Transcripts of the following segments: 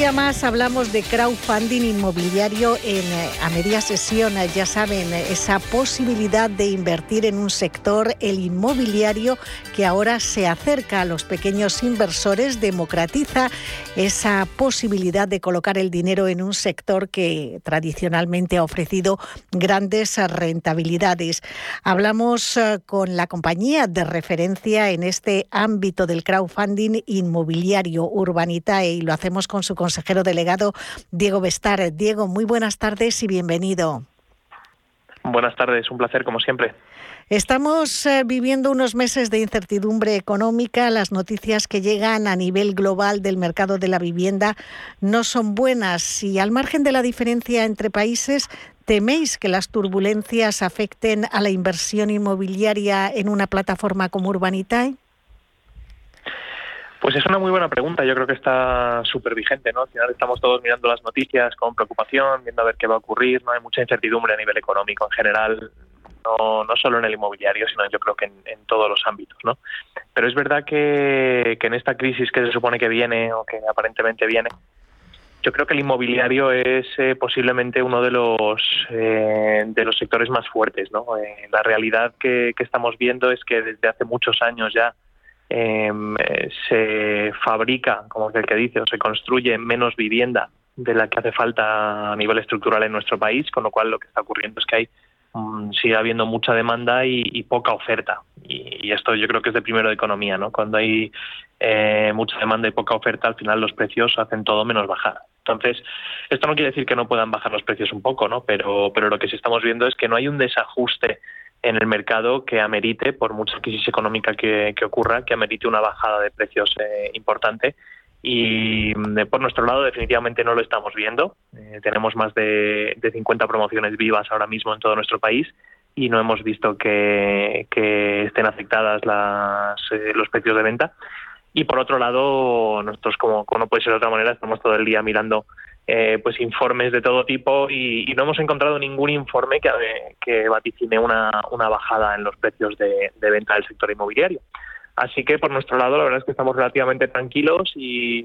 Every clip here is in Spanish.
Día más hablamos de crowdfunding inmobiliario en, eh, a media sesión. Ya saben, esa posibilidad de invertir en un sector, el inmobiliario, que ahora se acerca a los pequeños inversores, democratiza esa posibilidad de colocar el dinero en un sector que tradicionalmente ha ofrecido grandes rentabilidades. Hablamos eh, con la compañía de referencia en este ámbito del crowdfunding inmobiliario Urbanitae y lo hacemos con su consejero delegado Diego Bestar. Diego, muy buenas tardes y bienvenido. Buenas tardes, un placer como siempre. Estamos eh, viviendo unos meses de incertidumbre económica. Las noticias que llegan a nivel global del mercado de la vivienda no son buenas y al margen de la diferencia entre países, ¿teméis que las turbulencias afecten a la inversión inmobiliaria en una plataforma como Urbanitae? Pues es una muy buena pregunta. Yo creo que está súper vigente, ¿no? Al final estamos todos mirando las noticias con preocupación, viendo a ver qué va a ocurrir. No hay mucha incertidumbre a nivel económico en general, no, no solo en el inmobiliario, sino yo creo que en, todos los ámbitos, ¿no? Pero es verdad que, en esta crisis que se supone que viene o que aparentemente viene, yo creo que el inmobiliario es eh, posiblemente uno de los eh, de los sectores más fuertes, ¿no? Eh, la realidad que, que estamos viendo es que desde hace muchos años ya eh, se fabrica, como el que dice, o se construye menos vivienda de la que hace falta a nivel estructural en nuestro país, con lo cual lo que está ocurriendo es que hay mm, sigue habiendo mucha demanda y, poca oferta. Y, esto yo creo que es de primero de economía, ¿no? Cuando hay eh, mucha demanda y poca oferta, al final los precios hacen todo menos bajar. Entonces, esto no quiere decir que no puedan bajar los precios un poco, ¿no? Pero, pero lo que sí estamos viendo es que no hay un desajuste en el mercado que amerite, por mucha crisis económica que, ocurra, que amerite una bajada de precios eh, importante. Y mm, por nuestro lado, definitivamente no lo estamos viendo. Eh, tenemos más de, de, 50 promociones vivas ahora mismo en todo nuestro país y no hemos visto que, estén afectadas las, eh, los precios de venta. Y por otro lado, nosotros, como, como no puede ser de otra manera, estamos todo el día mirando eh, pues informes de todo tipo y, no hemos encontrado ningún informe que, vaticine una, una bajada en los precios de, venta del sector inmobiliario. Así que por nuestro lado la verdad es que estamos relativamente tranquilos y,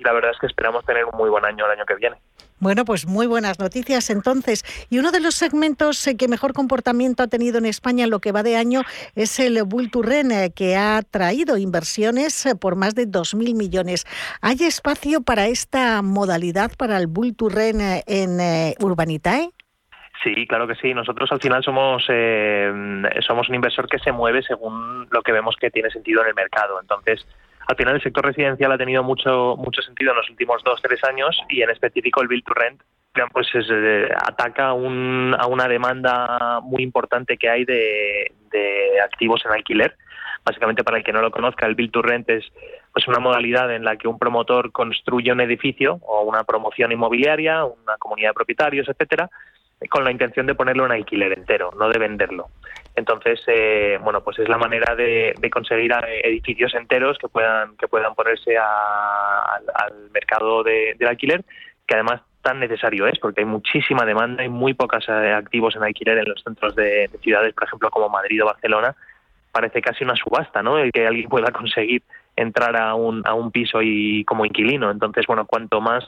la verdad es que esperamos tener un muy buen año el año que viene. Bueno, pues muy buenas noticias entonces. Y uno de los segmentos eh, que mejor comportamiento ha tenido en España en lo que va de año es el to eh, que ha traído inversiones eh, por más de 2.000 millones. ¿Hay espacio para esta modalidad, para el to en Urbanitae? Sí, claro que sí. Nosotros al final somos somos un inversor que se mueve según lo que vemos que tiene sentido en el mercado. Entonces, al final el sector residencial ha tenido mucho mucho sentido en los últimos dos tres años y en específico el build to rent pues eh, ataca un, a una demanda muy importante que hay de, activos en alquiler básicamente para el que no lo conozca el build to rent es pues una modalidad en la que un promotor construye un edificio o una promoción inmobiliaria una comunidad de propietarios etcétera con la intención de ponerlo en alquiler entero, no de venderlo. Entonces, eh, bueno, pues es la manera de, conseguir eh, edificios enteros que puedan que puedan ponerse al, mercado de, del alquiler, que además tan necesario es, porque hay muchísima demanda y muy pocos eh, activos en alquiler en los centros de, ciudades, por ejemplo, como Madrid o Barcelona. Parece casi una subasta, ¿no? El que alguien pueda conseguir entrar a un, a un piso y como inquilino. Entonces, bueno, cuanto más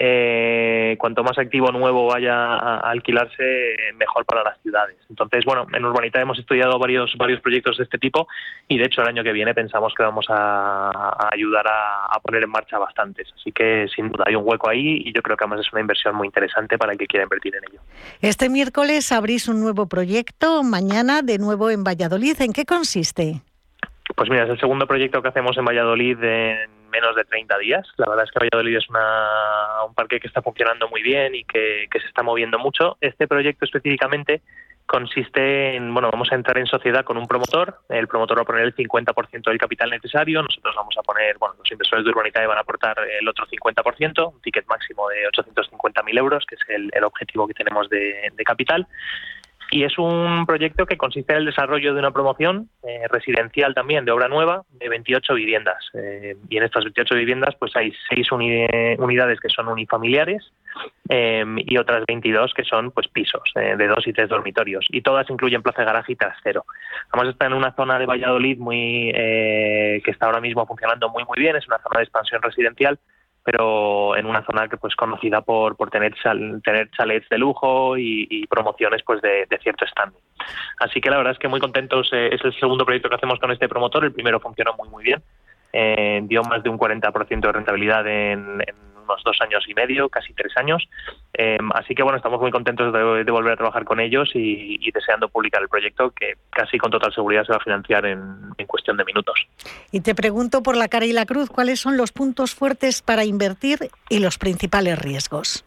eh, cuanto más activo nuevo vaya a, alquilarse, mejor para las ciudades. Entonces, bueno, en Urbanita hemos estudiado varios, varios proyectos de este tipo y de hecho el año que viene pensamos que vamos a, ayudar a, poner en marcha bastantes. Así que sin duda hay un hueco ahí y yo creo que además es una inversión muy interesante para el que quiera invertir en ello. Este miércoles abrís un nuevo proyecto, mañana de nuevo en Valladolid. ¿En qué consiste? Pues mira, es el segundo proyecto que hacemos en Valladolid en menos de 30 días. La verdad es que Valladolid es un parque que está funcionando muy bien y que, se está moviendo mucho. Este proyecto específicamente consiste en, bueno, vamos a entrar en sociedad con un promotor, el promotor va a poner el 50% del capital necesario, nosotros vamos a poner, bueno, los inversores de Urbanitae van a aportar el otro 50%, un ticket máximo de 850.000 euros, que es el, objetivo que tenemos de capital Y es un proyecto que consiste en el desarrollo de una promoción eh, residencial también de obra nueva de 28 viviendas. Eh, y en estas 28 viviendas pues hay seis unidades que son unifamiliares em, y otras 22 que son pues pisos eh, de dos y tres dormitorios. Y todas incluyen plaza de garaje y trasero. Además está en una zona de Valladolid muy que está ahora mismo funcionando muy muy bien. Es una zona de expansión residencial pero en una zona que pues conocida por, por tener tener chalets de lujo y, promociones pues de, cierto standing. Así que la verdad es que muy contentos. Eh, es el segundo proyecto que hacemos con este promotor. El primero funcionó muy muy bien. Eh, dio más de un 40% de rentabilidad en, en unos dos años y medio, casi tres años. Em, así que bueno, estamos muy contentos de, volver a trabajar con ellos y, deseando publicar el proyecto que casi con total seguridad se va a financiar en, en cuestión de minutos. Y te pregunto por la cara y la cruz, ¿cuáles son los puntos fuertes para invertir y los principales riesgos?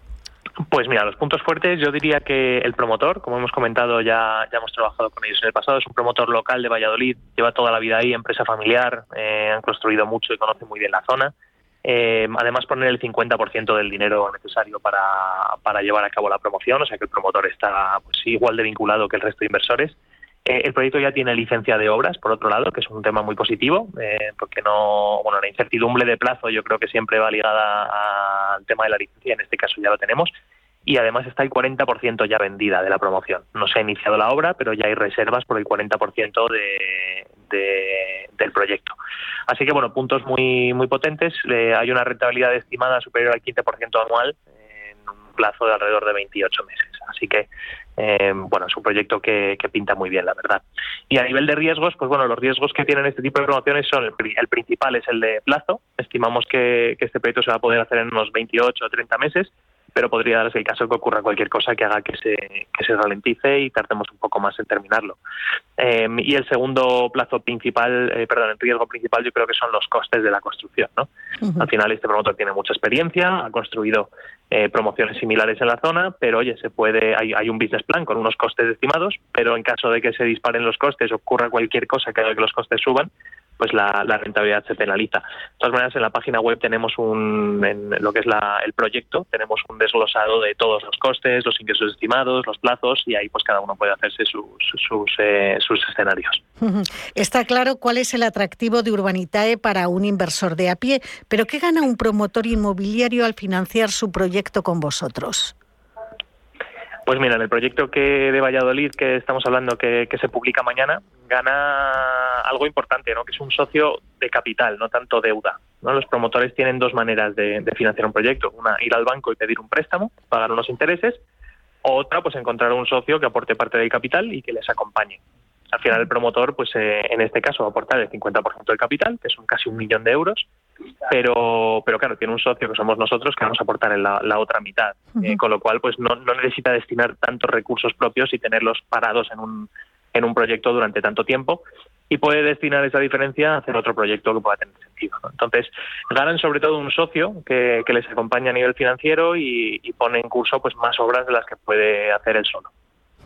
Pues mira, los puntos fuertes yo diría que el promotor, como hemos comentado, ya, ya hemos trabajado con ellos en el pasado, es un promotor local de Valladolid, lleva toda la vida ahí, empresa familiar, eh, han construido mucho y conoce muy bien la zona. Eh, además, poner el 50% del dinero necesario para, para, llevar a cabo la promoción, o sea que el promotor está pues, igual de vinculado que el resto de inversores. Eh, el proyecto ya tiene licencia de obras, por otro lado, que es un tema muy positivo, eh, porque no, bueno, la incertidumbre de plazo yo creo que siempre va ligada al tema de la licencia, en este caso ya lo tenemos, y además está el 40% ya vendida de la promoción. No se ha iniciado la obra, pero ya hay reservas por el 40% de, del proyecto. Así que, bueno, puntos muy, muy potentes. hay una rentabilidad estimada superior al 15% anual en un plazo de alrededor de 28 meses. Así que, eh, bueno, es un proyecto que, pinta muy bien, la verdad. Y a nivel de riesgos, pues bueno, los riesgos que tienen este tipo de promociones son, el, principal es el de plazo. Estimamos que, que este proyecto se va a poder hacer en unos 28 o 30 meses pero podría darse el caso que ocurra cualquier cosa que haga que se, que se ralentice y tardemos un poco más en terminarlo. Em, y el segundo plazo principal, eh, perdón, el riesgo principal yo creo que son los costes de la construcción. ¿no? Al final este promotor tiene mucha experiencia, ha construido eh, promociones similares en la zona, pero oye, se puede, hay, hay un business plan con unos costes estimados, pero en caso de que se disparen los costes, ocurra cualquier cosa que haga que los costes suban, pues la, rentabilidad se penaliza. De todas maneras, en la página web tenemos un, en lo que es el proyecto, tenemos un desglosado de todos los costes, los ingresos estimados, los plazos y ahí pues cada uno puede hacerse sus, sus, eh, sus escenarios. Está claro cuál es el atractivo de Urbanitae para un inversor de a pie, pero ¿qué gana un promotor inmobiliario al financiar su proyecto con vosotros? Pues mira, en el proyecto que de Valladolid que estamos hablando que, se publica mañana, gana algo importante, ¿no? que es un socio de capital, no tanto deuda. ¿no? Los promotores tienen dos maneras de, financiar un proyecto. Una, ir al banco y pedir un préstamo, pagar unos intereses. Otra, pues encontrar un socio que aporte parte del capital y que les acompañe. Al final el promotor, pues eh, en este caso va a aportar el 50% del capital, que son casi un millón de euros, pero, pero claro, tiene un socio que somos nosotros que vamos a aportar en la, otra mitad, eh, con lo cual pues no, no necesita destinar tantos recursos propios y tenerlos parados en un, en un proyecto durante tanto tiempo y puede destinar esa diferencia a hacer otro proyecto que pueda tener sentido. Entonces, ganan sobre todo un socio que, que les acompaña a nivel financiero y, y, pone en curso pues más obras de las que puede hacer él solo.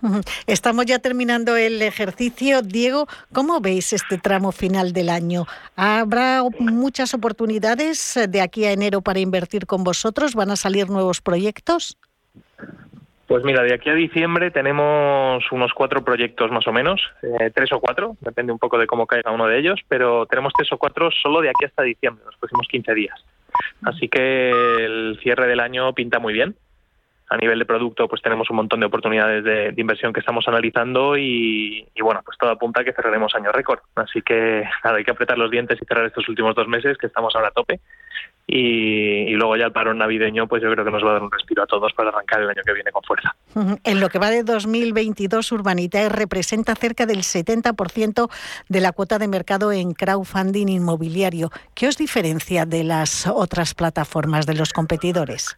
Estamos ya terminando el ejercicio. Diego, ¿cómo veis este tramo final del año? ¿Habrá muchas oportunidades de aquí a enero para invertir con vosotros? ¿Van a salir nuevos proyectos? Pues mira, de aquí a diciembre tenemos unos cuatro proyectos más o menos, eh, tres o cuatro, depende un poco de cómo caiga uno de ellos, pero tenemos tres o cuatro solo de aquí hasta diciembre, los próximos 15 días. Así que el cierre del año pinta muy bien a nivel de producto pues tenemos un montón de oportunidades de, inversión que estamos analizando y, bueno, pues todo apunta a que cerraremos año récord. Así que nada, hay que apretar los dientes y cerrar estos últimos dos meses que estamos ahora a tope y, luego ya el parón navideño pues yo creo que nos va a dar un respiro a todos para arrancar el año que viene con fuerza. En lo que va de 2022, Urbanitae representa cerca del 70% de la cuota de mercado en crowdfunding inmobiliario. ¿Qué os diferencia de las otras plataformas de los competidores?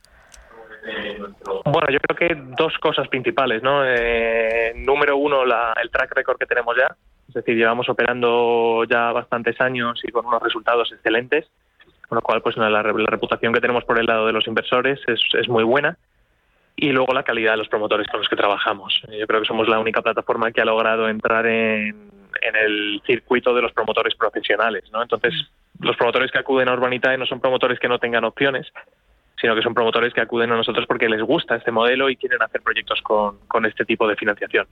Bueno, yo creo que dos cosas principales, ¿no? Eh, número uno, el track record que tenemos ya, es decir, llevamos operando ya bastantes años y con unos resultados excelentes, con lo cual, pues la, reputación que tenemos por el lado de los inversores es, muy buena y luego la calidad de los promotores con los que trabajamos. Yo creo que somos la única plataforma que ha logrado entrar en, en el circuito de los promotores profesionales, ¿no? Entonces, los promotores que acuden a Urbanitae no son promotores que no tengan opciones, sino que son promotores que acuden a nosotros porque les gusta este modelo y quieren hacer proyectos con, con este tipo de financiación.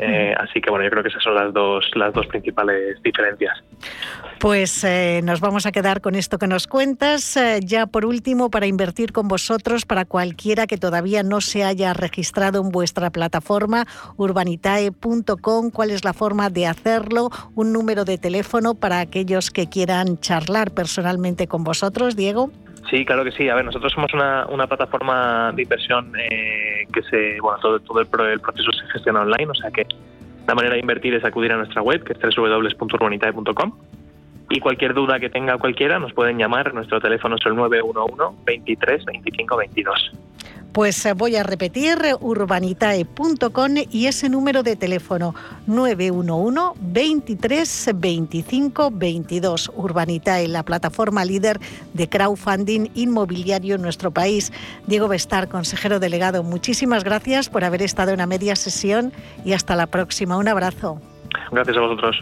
Eh, así que bueno, yo creo que esas son las dos, las dos principales diferencias. Pues eh, nos vamos a quedar con esto que nos cuentas. Eh, ya por último, para invertir con vosotros, para cualquiera que todavía no se haya registrado en vuestra plataforma urbanitae.com, ¿cuál es la forma de hacerlo? Un número de teléfono para aquellos que quieran charlar personalmente con vosotros, Diego. Sí, claro que sí. A ver, nosotros somos una, plataforma de inversión eh, que se, bueno, todo, todo el, proceso se gestiona online, o sea que la manera de invertir es acudir a nuestra web, que es www.urbanitae.com. Y cualquier duda que tenga cualquiera nos pueden llamar. Nuestro teléfono es el 911 23 25 22. Pues eh, voy a repetir urbanitae.com y ese número de teléfono 911 23 25 22. Urbanitae, la plataforma líder de crowdfunding inmobiliario en nuestro país. Diego Bestar, consejero delegado, muchísimas gracias por haber estado en la media sesión y hasta la próxima. Un abrazo. Gracias a vosotros.